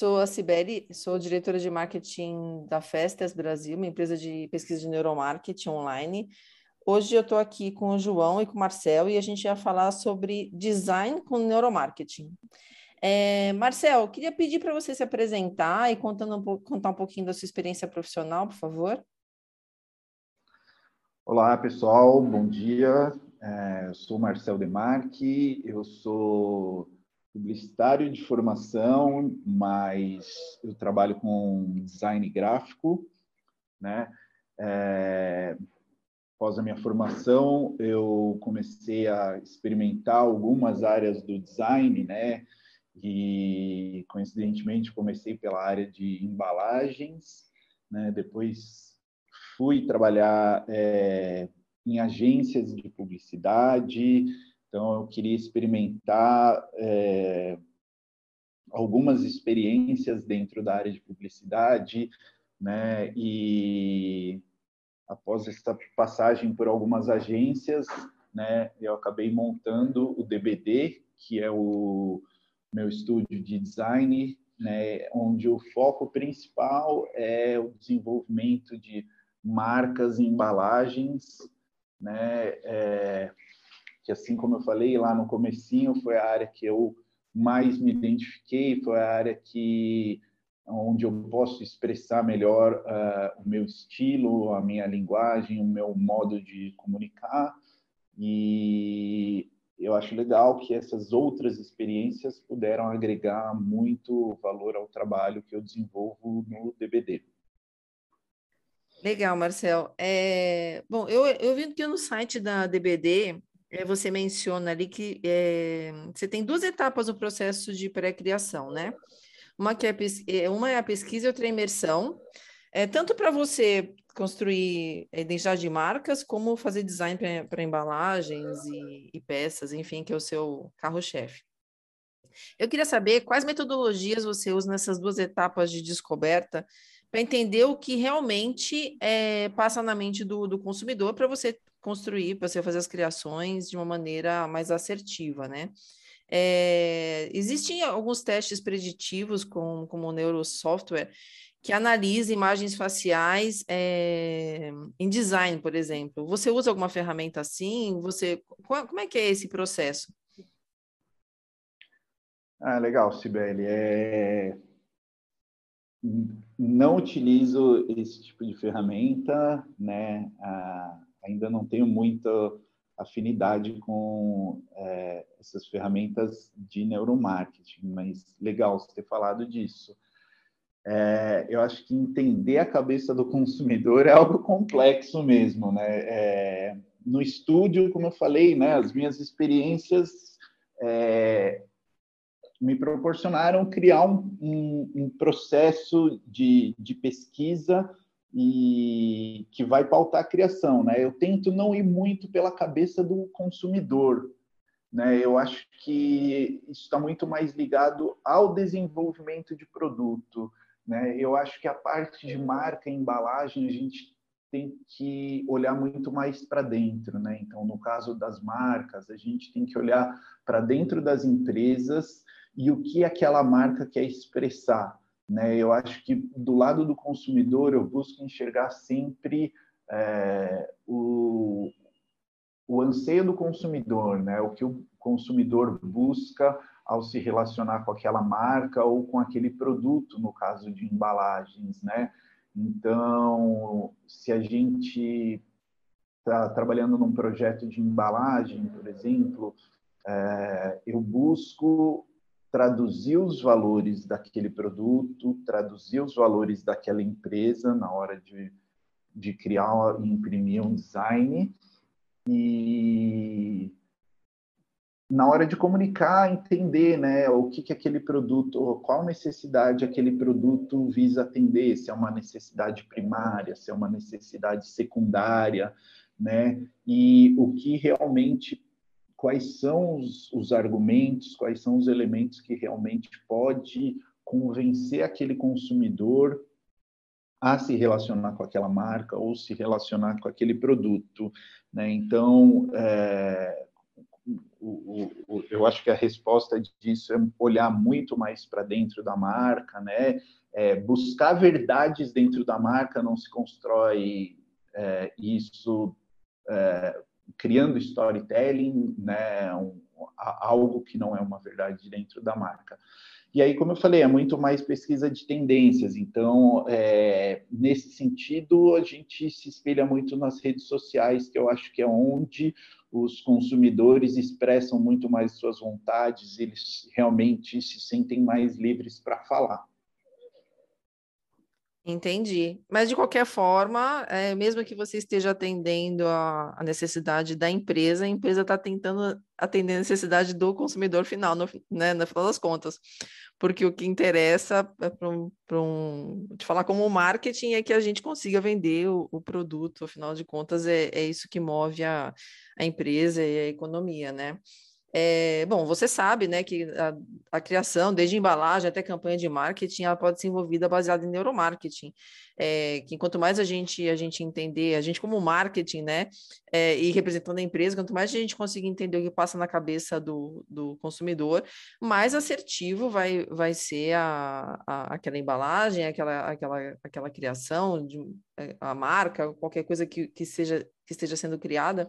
Sou a Cibele, sou diretora de marketing da Festas Brasil, uma empresa de pesquisa de neuromarketing online. Hoje eu estou aqui com o João e com o Marcel e a gente vai falar sobre design com neuromarketing. É, Marcel, queria pedir para você se apresentar e contando um contar um pouquinho da sua experiência profissional, por favor. Olá, pessoal, bom dia. É, eu sou Marcel Demarque, eu sou publicitário de formação, mas eu trabalho com design gráfico, né? É, após a minha formação, eu comecei a experimentar algumas áreas do design, né? E coincidentemente comecei pela área de embalagens, né? Depois fui trabalhar é, em agências de publicidade, então, eu queria experimentar é, algumas experiências dentro da área de publicidade, né? E após essa passagem por algumas agências, né, eu acabei montando o DBD, que é o meu estúdio de design, né, onde o foco principal é o desenvolvimento de marcas e embalagens, né, é, que assim como eu falei lá no comecinho, foi a área que eu mais me identifiquei, foi a área que onde eu posso expressar melhor uh, o meu estilo, a minha linguagem, o meu modo de comunicar. E eu acho legal que essas outras experiências puderam agregar muito valor ao trabalho que eu desenvolvo no DBD. Legal, Marcel. É, bom, eu, eu vi que no site da DBD você menciona ali que é, você tem duas etapas no processo de pré-criação, né? Uma, que é, é, uma é a pesquisa e outra é a imersão. É, tanto para você construir identidade de marcas, como fazer design para embalagens e, e peças, enfim, que é o seu carro-chefe. Eu queria saber quais metodologias você usa nessas duas etapas de descoberta para entender o que realmente é, passa na mente do, do consumidor para você construir, para você fazer as criações de uma maneira mais assertiva, né? É, existem alguns testes preditivos com, como o neurosoftware que analisa imagens faciais é, em design, por exemplo. Você usa alguma ferramenta assim? Você, como é que é esse processo? Ah, legal, Sibeli. É... Não utilizo esse tipo de ferramenta, né? Ah ainda não tenho muita afinidade com é, essas ferramentas de neuromarketing, mas legal você ter falado disso. É, eu acho que entender a cabeça do consumidor é algo complexo mesmo, né? É, no estúdio, como eu falei, né, as minhas experiências é, me proporcionaram criar um, um, um processo de, de pesquisa e que vai pautar a criação, né? Eu tento não ir muito pela cabeça do consumidor, né? Eu acho que isso está muito mais ligado ao desenvolvimento de produto, né? Eu acho que a parte de marca embalagem a gente tem que olhar muito mais para dentro, né? Então, no caso das marcas, a gente tem que olhar para dentro das empresas e o que aquela marca quer expressar, né? Eu acho que do lado do consumidor eu busco enxergar sempre é, o, o anseio do consumidor, né? o que o consumidor busca ao se relacionar com aquela marca ou com aquele produto, no caso de embalagens. Né? Então, se a gente está trabalhando num projeto de embalagem, por exemplo, é, eu busco traduzir os valores daquele produto, traduzir os valores daquela empresa na hora de, de criar e imprimir um design e na hora de comunicar, entender né, o que, que aquele produto, qual necessidade aquele produto visa atender, se é uma necessidade primária, se é uma necessidade secundária, né? E o que realmente, quais são os, os argumentos, quais são os elementos que realmente pode convencer aquele consumidor a se relacionar com aquela marca ou se relacionar com aquele produto. Né? Então, é, o, o, eu acho que a resposta disso é olhar muito mais para dentro da marca, né? É, buscar verdades dentro da marca não se constrói é, isso é, criando storytelling, né? Um, algo que não é uma verdade dentro da marca. E aí, como eu falei, é muito mais pesquisa de tendências. Então, é, nesse sentido, a gente se espelha muito nas redes sociais, que eu acho que é onde os consumidores expressam muito mais suas vontades, eles realmente se sentem mais livres para falar. Entendi. Mas, de qualquer forma, é, mesmo que você esteja atendendo a, a necessidade da empresa, a empresa está tentando atender a necessidade do consumidor final, no, né, no final das contas. Porque o que interessa é para um, um, te falar como marketing é que a gente consiga vender o, o produto, afinal de contas, é, é isso que move a, a empresa e a economia, né? É, bom, você sabe, né, que a, a, criação, desde embalagem até campanha de marketing, ela pode ser envolvida baseada em neuromarketing. É, que quanto mais a gente a gente entender, a gente como marketing, né, é, e representando a empresa, quanto mais a gente conseguir entender o que passa na cabeça do, do consumidor, mais assertivo vai, vai ser a, a aquela embalagem, aquela, aquela, aquela criação, de, a marca, qualquer coisa que, que, seja, que esteja sendo criada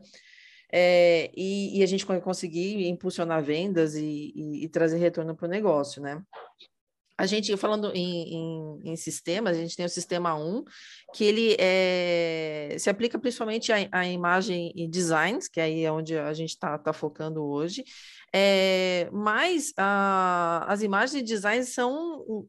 é, e, e, a gente conseguir impulsionar vendas e, e, e trazer retorno para o negócio, né? A gente, falando em, em, em, sistemas, a gente tem o sistema 1, que ele é, se aplica principalmente à, imagem e designs, que aí é onde a gente está tá focando hoje, é, mas a, as imagens e designs são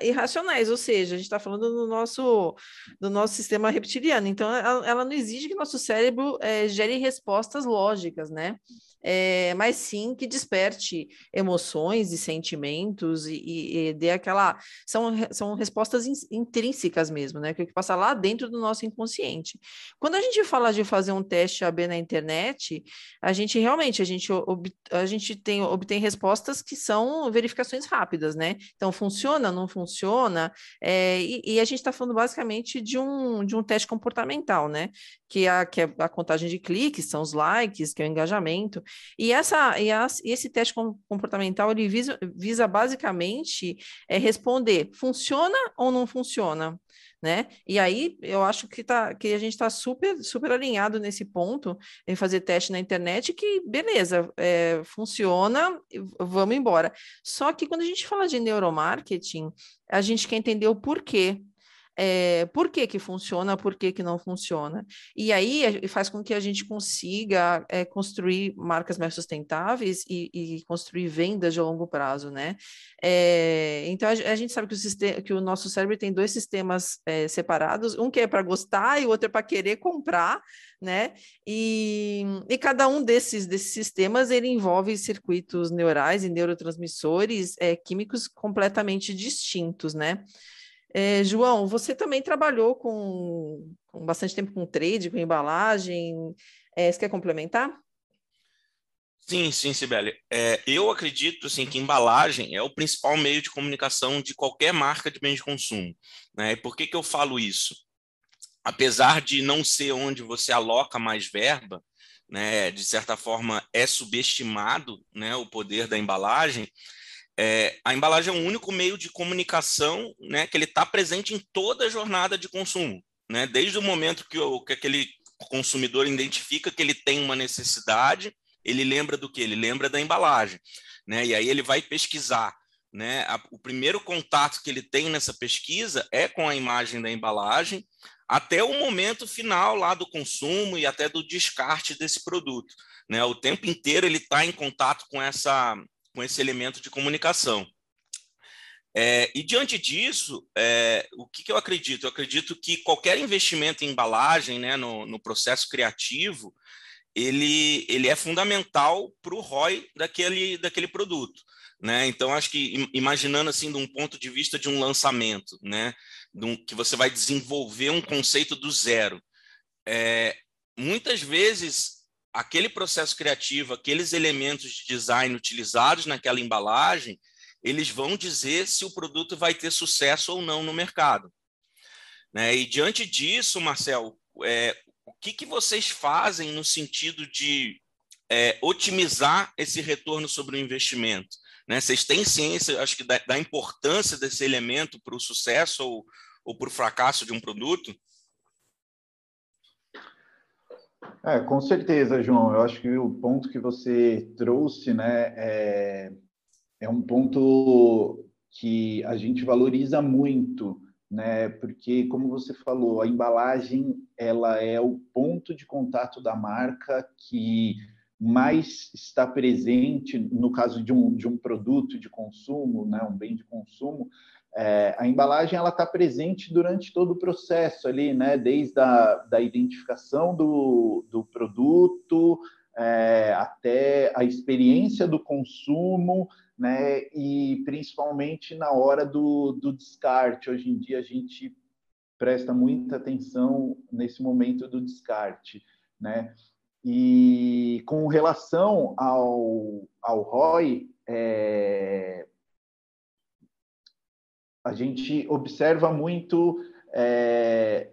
irracionais, ou seja, a gente está falando do nosso, do nosso sistema reptiliano, então ela, ela não exige que nosso cérebro é, gere respostas lógicas, né? É, mas sim que desperte emoções e sentimentos e, e, e dê aquela. São, são respostas in, intrínsecas mesmo, né? Que, que passa lá dentro do nosso inconsciente. Quando a gente fala de fazer um teste AB na internet, a gente realmente a gente, ob, a gente tem, obtém respostas que são verificações rápidas, né? Então, funciona, não funciona, é, e, e a gente está falando basicamente de um, de um teste comportamental, né? Que é, a, que é a contagem de cliques, são os likes, que é o engajamento. E, essa, e, a, e esse teste comportamental ele visa, visa basicamente é, responder: funciona ou não funciona? Né? E aí eu acho que, tá, que a gente está super, super alinhado nesse ponto em fazer teste na internet, que beleza, é, funciona, vamos embora. Só que quando a gente fala de neuromarketing, a gente quer entender o porquê é, por que, que funciona, por que, que não funciona. E aí faz com que a gente consiga é, construir marcas mais sustentáveis e, e, construir vendas de longo prazo, né? É, então a, a, gente sabe que o, sistema, que o nosso cérebro tem dois sistemas separados, um que é para gostar e o outro é para querer comprar, né? E, e cada um desses, desses sistemas ele envolve circuitos neurais e neurotransmissores químicos completamente distintos, né? É, João, você também trabalhou com, com, bastante tempo com trade, com embalagem. É, você quer complementar? Sim, sim, Sibeli. É, eu acredito assim, que embalagem é o principal meio de comunicação de qualquer marca de bem de consumo. Né? E por que, que eu falo isso? Apesar de não ser onde você aloca mais verba, né, de certa forma é subestimado né, o poder da embalagem, é, a embalagem é o único meio de comunicação né, que ele está presente em toda a jornada de consumo. Né? Desde o momento que, o, que aquele consumidor identifica que ele tem uma necessidade, ele lembra do que? Ele lembra da embalagem. Né? E aí ele vai pesquisar. Né? A, o primeiro contato que ele tem nessa pesquisa é com a imagem da embalagem, até o momento final lá do consumo e até do descarte desse produto. Né? O tempo inteiro ele está em contato com essa, com esse elemento de comunicação. É, e diante disso, é, o que, que, eu acredito? Eu acredito que qualquer investimento em embalagem, né, no, no processo criativo, ele, ele é fundamental para o ROI daquele, daquele produto. Né? Então, acho que imaginando assim, de um ponto de vista de um lançamento, né? Um, que você vai desenvolver um conceito do zero. É, muitas vezes, aquele processo criativo, aqueles elementos de design utilizados naquela embalagem, eles vão dizer se o produto vai ter sucesso ou não no mercado. Né? E diante disso, Marcel, é, o que, que vocês fazem no sentido de é, otimizar esse retorno sobre o investimento? Né? Vocês têm ciência, acho que, da, da importância desse elemento para o sucesso ou, ou para o fracasso de um produto? É, com certeza, João. Eu acho que o ponto que você trouxe, né, é, é um ponto que a gente valoriza muito né? Porque, como você falou, a embalagem ela é o ponto de contato da marca que mais está presente no caso de um, de um produto de consumo, né? Um bem de consumo. É, a embalagem ela está presente durante todo o processo ali, né? Desde a da identificação do, do produto é, até a experiência do consumo, né? E principalmente na hora do, do descarte. Hoje em dia a gente presta muita atenção nesse momento do descarte, né? E com relação ao, ao ROI, é, a gente observa muito é,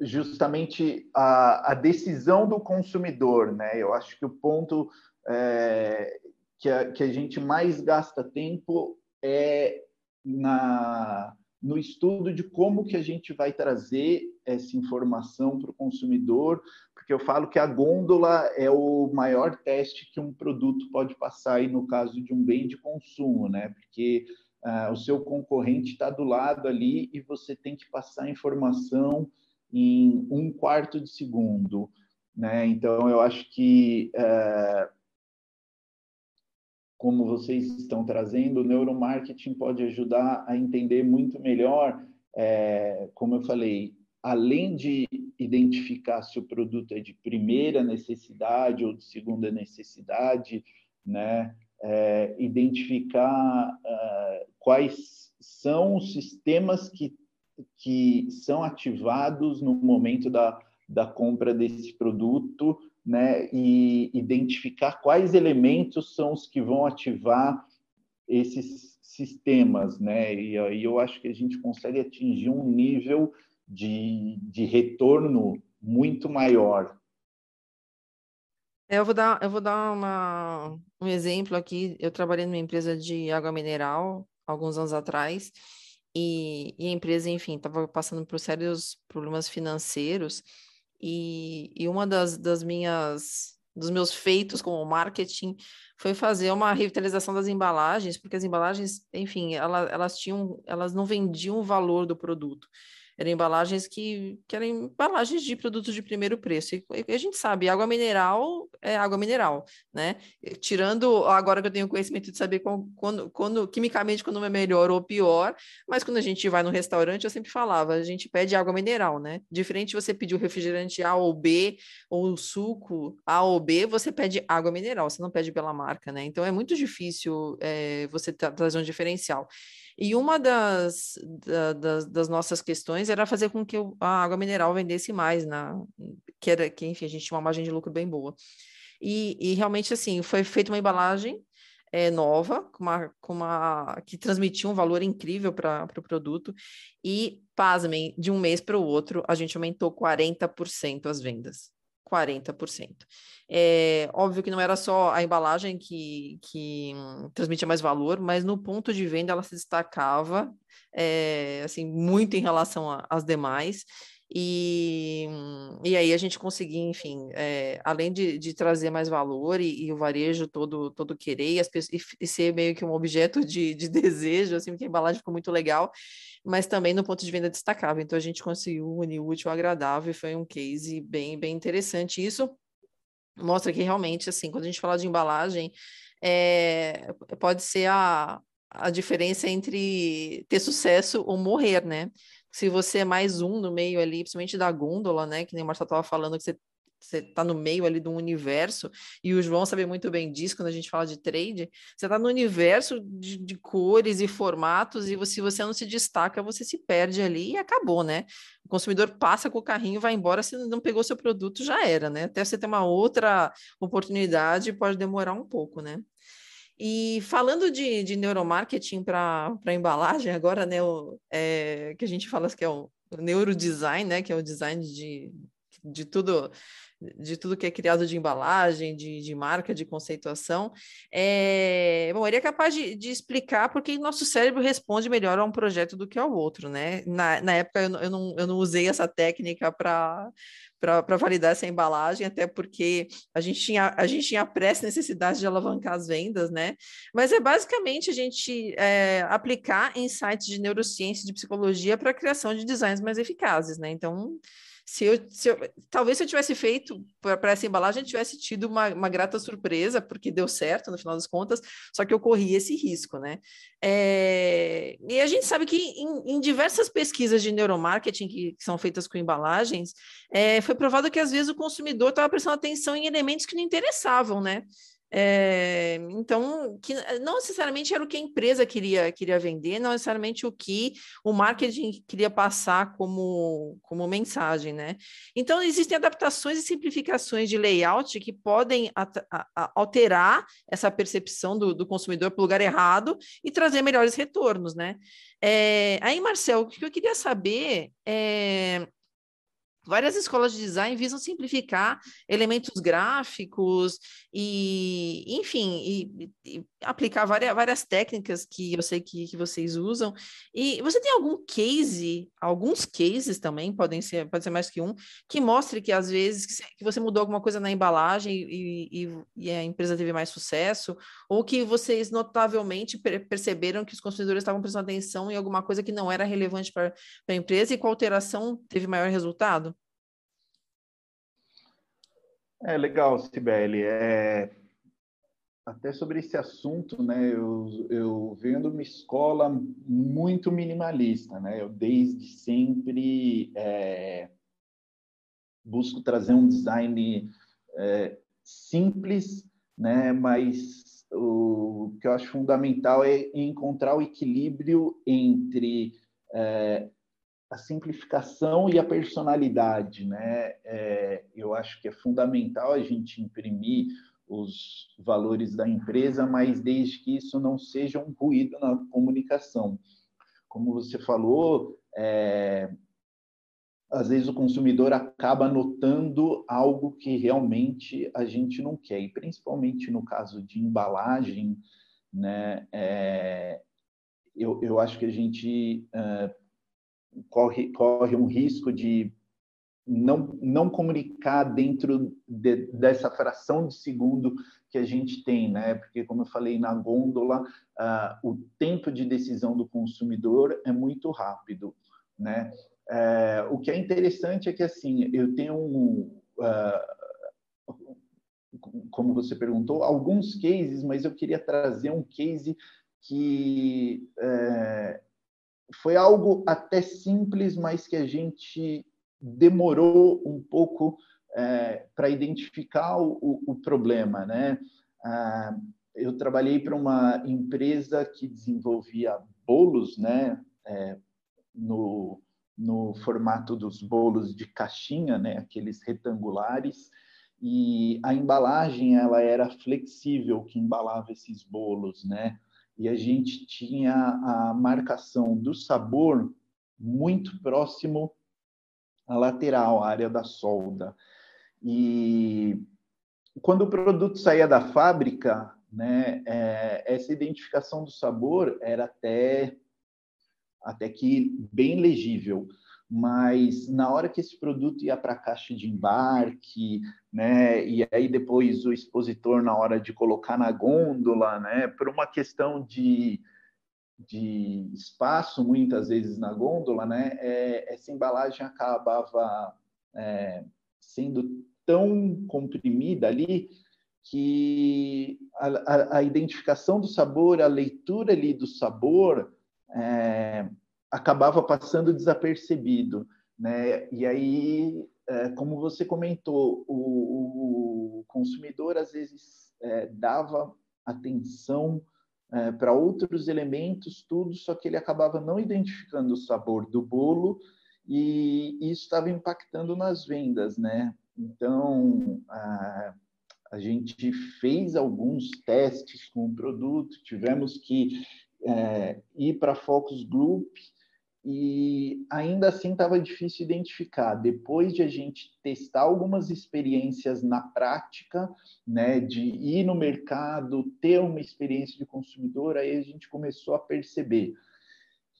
justamente a, a, decisão do consumidor, né? Eu acho que o ponto é, que a, que a gente mais gasta tempo é na, no estudo de como que a gente vai trazer essa informação para o consumidor, porque eu falo que a gôndola é o maior teste que um produto pode passar aí no caso de um bem de consumo, né? Porque uh, o seu concorrente está do lado ali e você tem que passar a informação em um quarto de segundo, né? Então eu acho que uh, como vocês estão trazendo, o neuromarketing pode ajudar a entender muito melhor, é, como eu falei, além de identificar se o produto é de primeira necessidade ou de segunda necessidade, né, é, identificar uh, quais são os sistemas que, que são ativados no momento da, da compra desse produto né, e identificar quais elementos são os que vão ativar esses sistemas, né? E aí eu acho que a gente consegue atingir um nível de, de retorno muito maior. É, eu vou dar, eu vou dar uma, um exemplo aqui. Eu trabalhei numa empresa de água mineral alguns anos atrás e, e a empresa, enfim, estava passando por sérios problemas financeiros e, e uma das, das minhas dos meus feitos como marketing foi fazer uma revitalização das embalagens, porque as embalagens, enfim, elas, elas tinham, elas não vendiam o valor do produto eram embalagens que, que eram embalagens de produtos de primeiro preço. E, a gente sabe, água mineral é água mineral, né? Tirando agora que eu tenho conhecimento de saber quando, quando, quando quimicamente quando é melhor ou pior, mas quando a gente vai no restaurante, eu sempre falava, a gente pede água mineral, né? Diferente você pedir o refrigerante A ou B, ou o suco A ou B, você pede água mineral, você não pede pela marca, né? Então é muito difícil é, você trazer um diferencial. E uma das, da, das, das, nossas questões era fazer com que a água mineral vendesse mais, na, que era que, enfim, a gente tinha uma margem de lucro bem boa. E, e realmente, assim, foi feita uma embalagem é, nova, com uma, com uma, que transmitia um valor incrível para o pro produto, e, pasmem, de um mês para o outro, a gente aumentou 40% as vendas. 40%. É óbvio que não era só a embalagem que, que hum, transmitia mais valor, mas no ponto de venda ela se destacava é, assim muito em relação às demais. E, e aí a gente conseguia, enfim, é, além de, de trazer mais valor e, e, o varejo todo, todo querer e, as pessoas, e, ser meio que um objeto de, de desejo, assim, porque a embalagem ficou muito legal, mas também no ponto de venda destacável. Então a gente conseguiu unir útil ao agradável e foi um case bem, bem interessante. Isso mostra que realmente, assim, quando a gente fala de embalagem, é, pode ser a, a diferença entre ter sucesso ou morrer, né? Se você é mais um no meio ali, principalmente da gôndola, né? Que nem o Marcelo estava falando, que você você está no meio ali do universo, e o João sabe muito bem disso quando a gente fala de trade, você está no universo de, de, cores e formatos, e você, se você não se destaca, você se perde ali e acabou, né? O consumidor passa com o carrinho, vai embora, se não pegou seu produto, já era, né? Até você ter uma outra oportunidade, pode demorar um pouco, né? E falando de, de neuromarketing para embalagem, agora, né, o, é, que a gente fala que é o neurodesign, né, que é o design de, de tudo de tudo que é criado de embalagem, de, de marca, de conceituação. É, bom, ele é capaz de, de explicar porque nosso cérebro responde melhor a um projeto do que ao outro, né? Na, na época eu, eu, não, eu não usei essa técnica para para validar essa embalagem, até porque a gente tinha, a gente tinha pressa necessidade de alavancar as vendas, né? Mas é basicamente a gente é, aplicar insights de neurociência e de psicologia para a criação de designs mais eficazes, né? Então, se eu, se eu, talvez se eu tivesse feito para essa embalagem, tivesse tido uma, uma, grata surpresa, porque deu certo no final das contas, só que eu corri esse risco, né? É, e a gente sabe que em, em diversas pesquisas de neuromarketing que, que são feitas com embalagens, é, foi provado que às vezes o consumidor estava prestando atenção em elementos que não interessavam, né? É, então, que não necessariamente era o que a empresa queria, queria vender, não necessariamente o que o marketing queria passar como, como mensagem, né? Então, existem adaptações e simplificações de layout que podem a, a, alterar essa percepção do, do consumidor para o lugar errado e trazer melhores retornos, né? É, aí, Marcel, o que eu queria saber é Várias escolas de design visam simplificar elementos gráficos e, enfim, e, e aplicar várias, várias técnicas que eu sei que, que vocês usam. E você tem algum case, alguns cases também, podem ser, pode ser mais que um, que mostre que às vezes que você mudou alguma coisa na embalagem e, e, e a empresa teve mais sucesso, ou que vocês notavelmente perceberam que os consumidores estavam prestando atenção em alguma coisa que não era relevante para a empresa e com a alteração teve maior resultado? É legal, Sibeli. É, até sobre esse assunto, né? Eu, eu venho de uma escola muito minimalista, né? Eu desde sempre é, busco trazer um design é, simples, né? Mas o que eu acho fundamental é encontrar o equilíbrio entre é, a simplificação e a personalidade, né? É, eu acho que é fundamental a gente imprimir os valores da empresa, mas desde que isso não seja um ruído na comunicação. Como você falou, é, às vezes o consumidor acaba notando algo que realmente a gente não quer, e principalmente no caso de embalagem, né? É, eu, eu acho que a gente corre, corre um risco de não, não comunicar dentro de, dessa fração de segundo que a gente tem, né? Porque, como eu falei na gôndola, uh, o tempo de decisão do consumidor é muito rápido, né? Uh, o que é interessante é que, assim, eu tenho um, uh, como você perguntou, alguns cases, mas eu queria trazer um case que uh, foi algo até simples, mas que a gente demorou um pouco é, para identificar o, o, problema, né? Ah, eu trabalhei para uma empresa que desenvolvia bolos, né? É, no, no formato dos bolos de caixinha, né? Aqueles retangulares e a embalagem ela era flexível que embalava esses bolos, né? E a gente tinha a marcação do sabor muito próximo à lateral, à área da solda. E quando o produto saía da fábrica, né, é, essa identificação do sabor era até, até que bem legível mas na hora que esse produto ia para a caixa de embarque, né, e aí depois o expositor na hora de colocar na gôndola, né, por uma questão de, de espaço muitas vezes na gôndola, né, é, essa embalagem acabava é, sendo tão comprimida ali que a, a, a, identificação do sabor, a leitura ali do sabor é, acabava passando desapercebido, né? E aí é, como você comentou, o, o consumidor às vezes é, dava atenção é, para outros elementos, tudo, só que ele acabava não identificando o sabor do bolo e isso estava impactando nas vendas, né? Então, a, a gente fez alguns testes com o produto, tivemos que é, ir para focus group e ainda assim estava difícil identificar. Depois de a gente testar algumas experiências na prática, né, de ir no mercado, ter uma experiência de consumidor, aí a gente começou a perceber.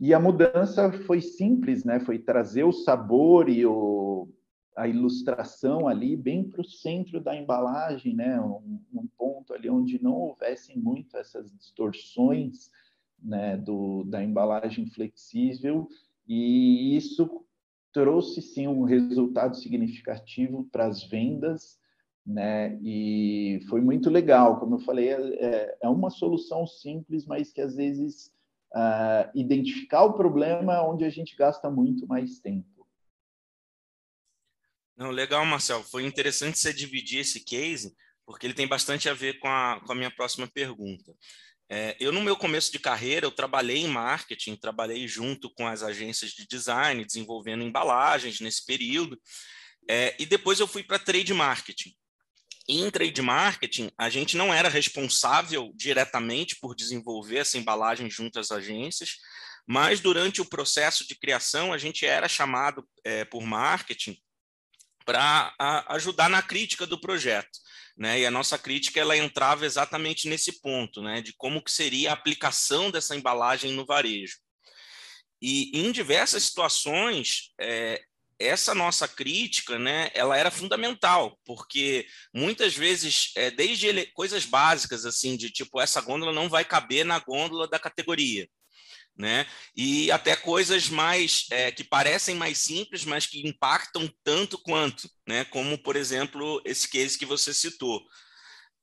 E a mudança foi simples, né? Foi trazer o sabor e o, a ilustração ali bem para o centro da embalagem, né? Um, um ponto ali onde não houvessem muito essas distorções né, do, da embalagem flexível, e isso trouxe sim um resultado significativo para as vendas, né? E foi muito legal, como eu falei, é, é uma solução simples, mas que às vezes uh, identificar o problema é onde a gente gasta muito mais tempo. Não, legal, Marcel. Foi interessante você dividir esse case, porque ele tem bastante a ver com a, com a minha próxima pergunta. É, eu, no meu começo de carreira, eu trabalhei em marketing, trabalhei junto com as agências de design, desenvolvendo embalagens nesse período, é, e depois eu fui para trade marketing. E em trade marketing, a gente não era responsável diretamente por desenvolver essa embalagem junto às agências, mas durante o processo de criação, a gente era chamado é, por marketing para ajudar na crítica do projeto. Né? E a nossa crítica ela entrava exatamente nesse ponto, né? de como que seria a aplicação dessa embalagem no varejo. E em diversas situações, é, essa nossa crítica, né, ela era fundamental, porque muitas vezes, é, desde ele, coisas básicas, assim, de tipo, essa gôndola não vai caber na gôndola da categoria né? E até coisas mais é, que parecem mais simples, mas que impactam tanto quanto, né? Como por exemplo esse case que você citou.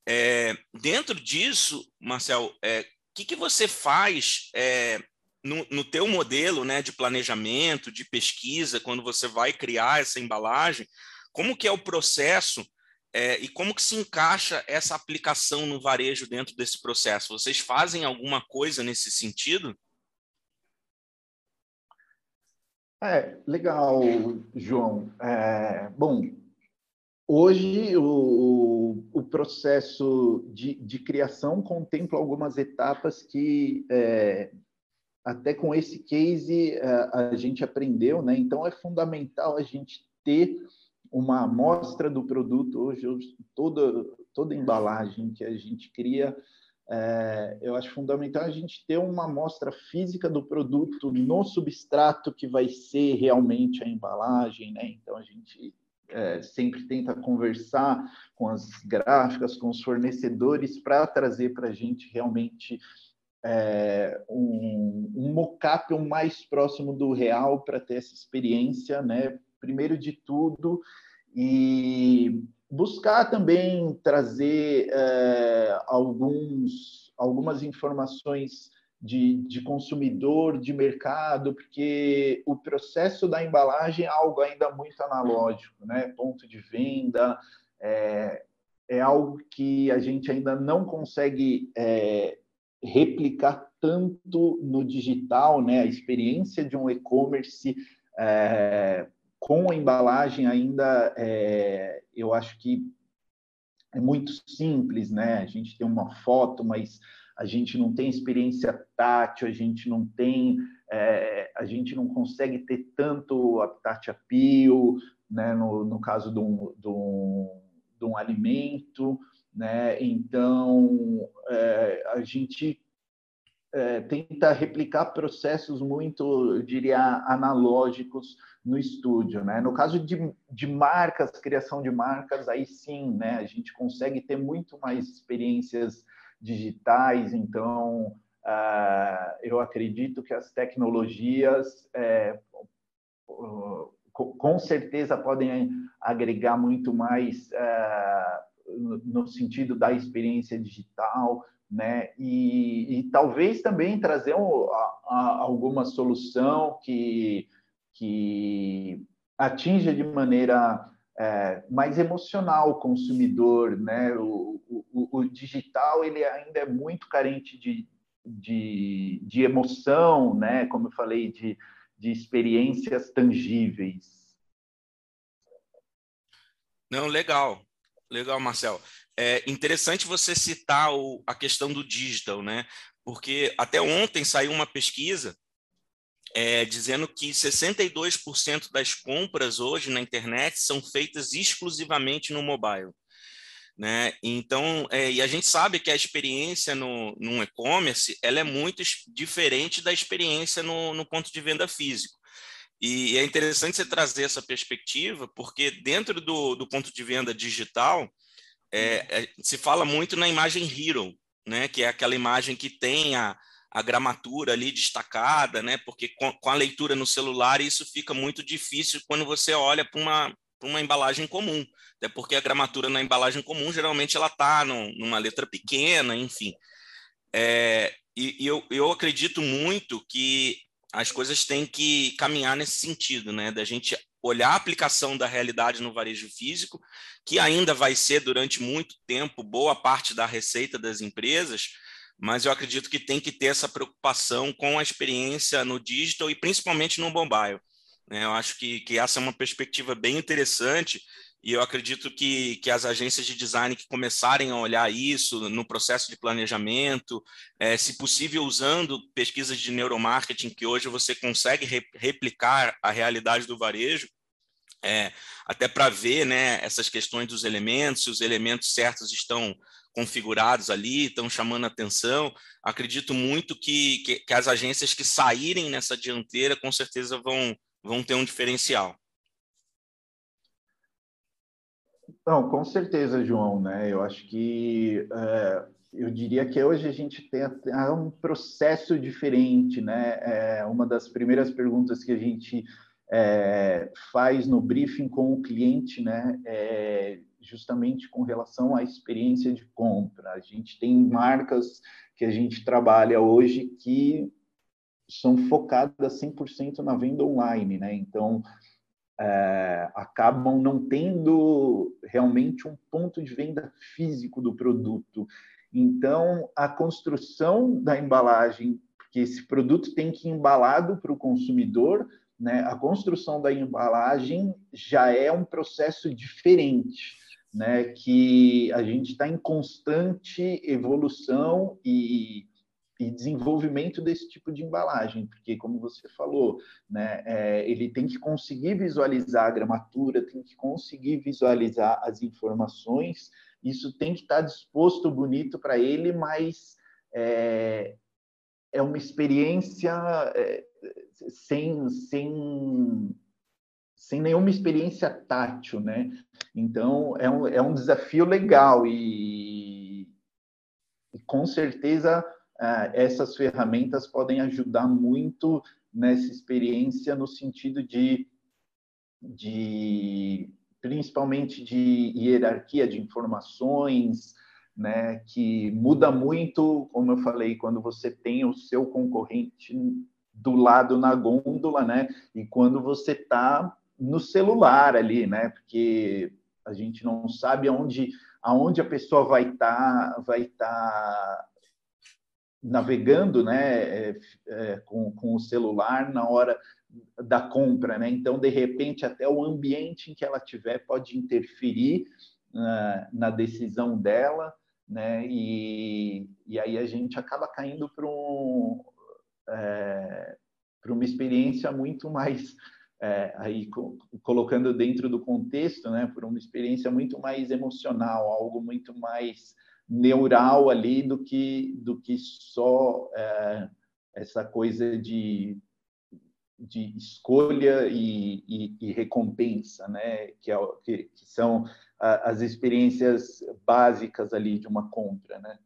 É, dentro disso, Marcel, o é, que, que você faz é, no, no teu modelo, né, de planejamento, de pesquisa, quando você vai criar essa embalagem? Como que é o processo é, e como que se encaixa essa aplicação no varejo dentro desse processo? Vocês fazem alguma coisa nesse sentido? É, legal, João. É, bom, hoje o, o processo de, de, criação contempla algumas etapas que é, até com esse case a, é, a gente aprendeu, né? Então é fundamental a gente ter uma amostra do produto hoje, toda toda embalagem que a gente cria é, eu acho fundamental a gente ter uma amostra física do produto no substrato que vai ser realmente a embalagem, né? Então a gente é, sempre tenta conversar com as gráficas, com os fornecedores para trazer para a gente realmente é, um, um mockup mais próximo do real para ter essa experiência, né? Primeiro de tudo, e buscar também trazer é, alguns, algumas informações de, de, consumidor, de mercado, porque o processo da embalagem é algo ainda muito analógico, né? Ponto de venda é, é algo que a gente ainda não consegue é, replicar tanto no digital, né? A experiência de um e-commerce é, com a embalagem ainda, é, eu acho que é muito simples, né? A gente tem uma foto, mas a gente não tem experiência tátil, a gente não tem, é, a gente não consegue ter tanto habitat appeal, né? No, no caso de um, de, um, de um alimento, né? Então, é, a gente é, tenta replicar processos muito, eu diria, analógicos no estúdio, né? No caso de, de marcas, criação de marcas, aí sim, né? A gente consegue ter muito mais experiências digitais, então uh, eu acredito que as tecnologias é, com certeza podem agregar muito mais uh, no sentido da experiência digital, né? E, e talvez também trazer um, a, a, alguma solução que, que atinja de maneira é, mais emocional o consumidor, né? O, o, o, digital ele ainda é muito carente de, de, de emoção, né? Como eu falei, de, de experiências tangíveis. Não, legal, legal, Marcel. É interessante você citar o, a questão do digital, né? Porque até ontem saiu uma pesquisa é, dizendo que 62% das compras hoje na internet são feitas exclusivamente no mobile. Né? Então, é, e a gente sabe que a experiência no, no e-commerce ela é muito diferente da experiência no, no ponto de venda físico. E é interessante você trazer essa perspectiva, porque dentro do, do ponto de venda digital, é, é, se fala muito na imagem hero, né? que é aquela imagem que tem a, a gramatura ali destacada, né? Porque com, com, a leitura no celular isso fica muito difícil quando você olha para uma, uma embalagem comum, até porque a gramatura na embalagem comum geralmente ela está numa letra pequena, enfim. É, e, e eu, eu acredito muito que as coisas têm que caminhar nesse sentido, né? Da gente olhar a aplicação da realidade no varejo físico, que ainda vai ser durante muito tempo boa parte da receita das empresas, mas eu acredito que tem que ter essa preocupação com a experiência no digital e principalmente no mobile. Né? Eu acho que, que essa é uma perspectiva bem interessante e eu acredito que, que as agências de design que começarem a olhar isso no processo de planejamento, é, se possível usando pesquisas de neuromarketing, que hoje você consegue re replicar a realidade do varejo, é, até para ver né, essas questões dos elementos, se os elementos certos estão configurados ali, estão chamando atenção. Acredito muito que, que, que, as agências que saírem nessa dianteira com certeza vão, vão ter um diferencial. Não, com certeza, João, né? Eu acho que é, eu diria que hoje a gente tem um processo diferente, né? É, uma das primeiras perguntas que a gente é, faz no briefing com o cliente, né? É, justamente com relação à experiência de compra. A gente tem marcas que a gente trabalha hoje que são focadas 100% na venda online, né? Então, é, acabam não tendo realmente um ponto de venda físico do produto. Então, a construção da embalagem, porque esse produto tem que ir embalado para o consumidor, né? A construção da embalagem já é um processo diferente né, que a gente está em constante evolução e, e, desenvolvimento desse tipo de embalagem, porque, como você falou, né, é, ele tem que conseguir visualizar a gramatura, tem que conseguir visualizar as informações, isso tem que estar disposto bonito para ele, mas é, é uma experiência é, sem, sem sem nenhuma experiência tátil, né? Então, é um, é um desafio legal e, e com certeza essas ferramentas podem ajudar muito nessa experiência no sentido de, de principalmente de hierarquia de informações, né, que muda muito, como eu falei, quando você tem o seu concorrente do lado na gôndola, né, e quando você está no celular ali, né? Porque a gente não sabe aonde, aonde a pessoa vai estar tá, vai tá navegando, né? É, é, com, com o celular na hora da compra, né? Então, de repente, até o ambiente em que ela tiver pode interferir uh, na decisão dela, né? E, e aí a gente acaba caindo para um, é, para uma experiência muito mais é, aí co colocando dentro do contexto, né, por uma experiência muito mais emocional, algo muito mais neural ali do que do que só é, essa coisa de, de escolha e, e, e recompensa, né, que, é, que, que são as experiências básicas ali de uma compra, né?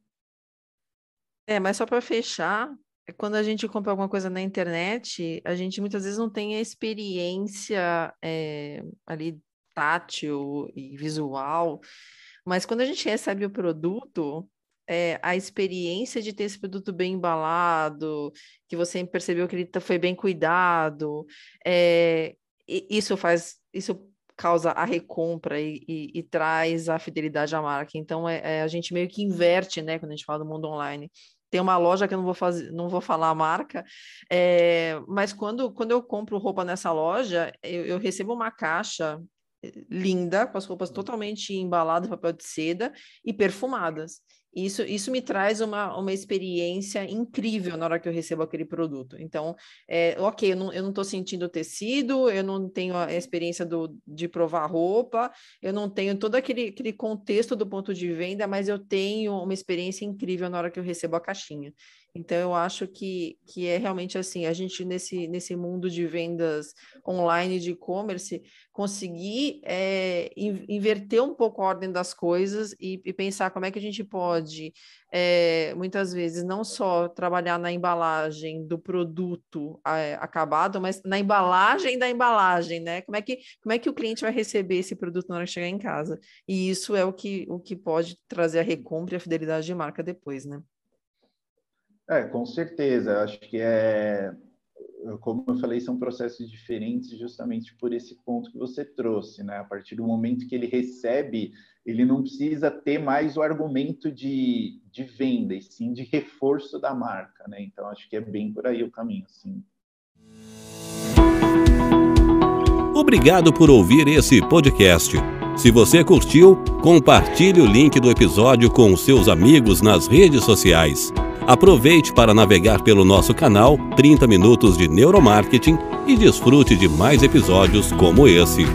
É, mas só para fechar, é quando a gente compra alguma coisa na internet, a gente muitas vezes não tem a experiência é, ali tátil e visual, mas quando a gente recebe o produto, é, a experiência de ter esse produto bem embalado, que você percebeu que ele tá, foi bem cuidado, é, isso faz, isso causa a recompra e, e, e, traz a fidelidade à marca. Então, é, é, a gente meio que inverte, né, quando a gente fala do mundo online. Tem uma loja que eu não vou fazer, não vou falar a marca, é, mas quando, quando eu compro roupa nessa loja, eu, eu recebo uma caixa linda, com as roupas totalmente embaladas em papel de seda e perfumadas. Isso, isso me traz uma, uma experiência incrível na hora que eu recebo aquele produto. Então, é, ok, eu não estou não sentindo o tecido, eu não tenho a experiência do, de provar roupa, eu não tenho todo aquele, aquele contexto do ponto de venda, mas eu tenho uma experiência incrível na hora que eu recebo a caixinha. Então, eu acho que, que é realmente assim, a gente nesse, nesse mundo de vendas online, de e-commerce, conseguir é, inverter um pouco a ordem das coisas e, e, pensar como é que a gente pode, é, muitas vezes, não só trabalhar na embalagem do produto é, acabado, mas na embalagem da embalagem, né? Como é, que, como é que o cliente vai receber esse produto na hora que chegar em casa? E isso é o que, o que pode trazer a recompra e a fidelidade de marca depois, né? É, com certeza. Acho que é, como eu falei, são processos diferentes justamente por esse ponto que você trouxe, né? A partir do momento que ele recebe, ele não precisa ter mais o argumento de, de venda, e sim de reforço da marca, né? Então, acho que é bem por aí o caminho, sim. Obrigado por ouvir esse podcast. Se você curtiu, compartilhe o link do episódio com seus amigos nas redes sociais. Aproveite para navegar pelo nosso canal 30 Minutos de Neuromarketing e desfrute de mais episódios como esse.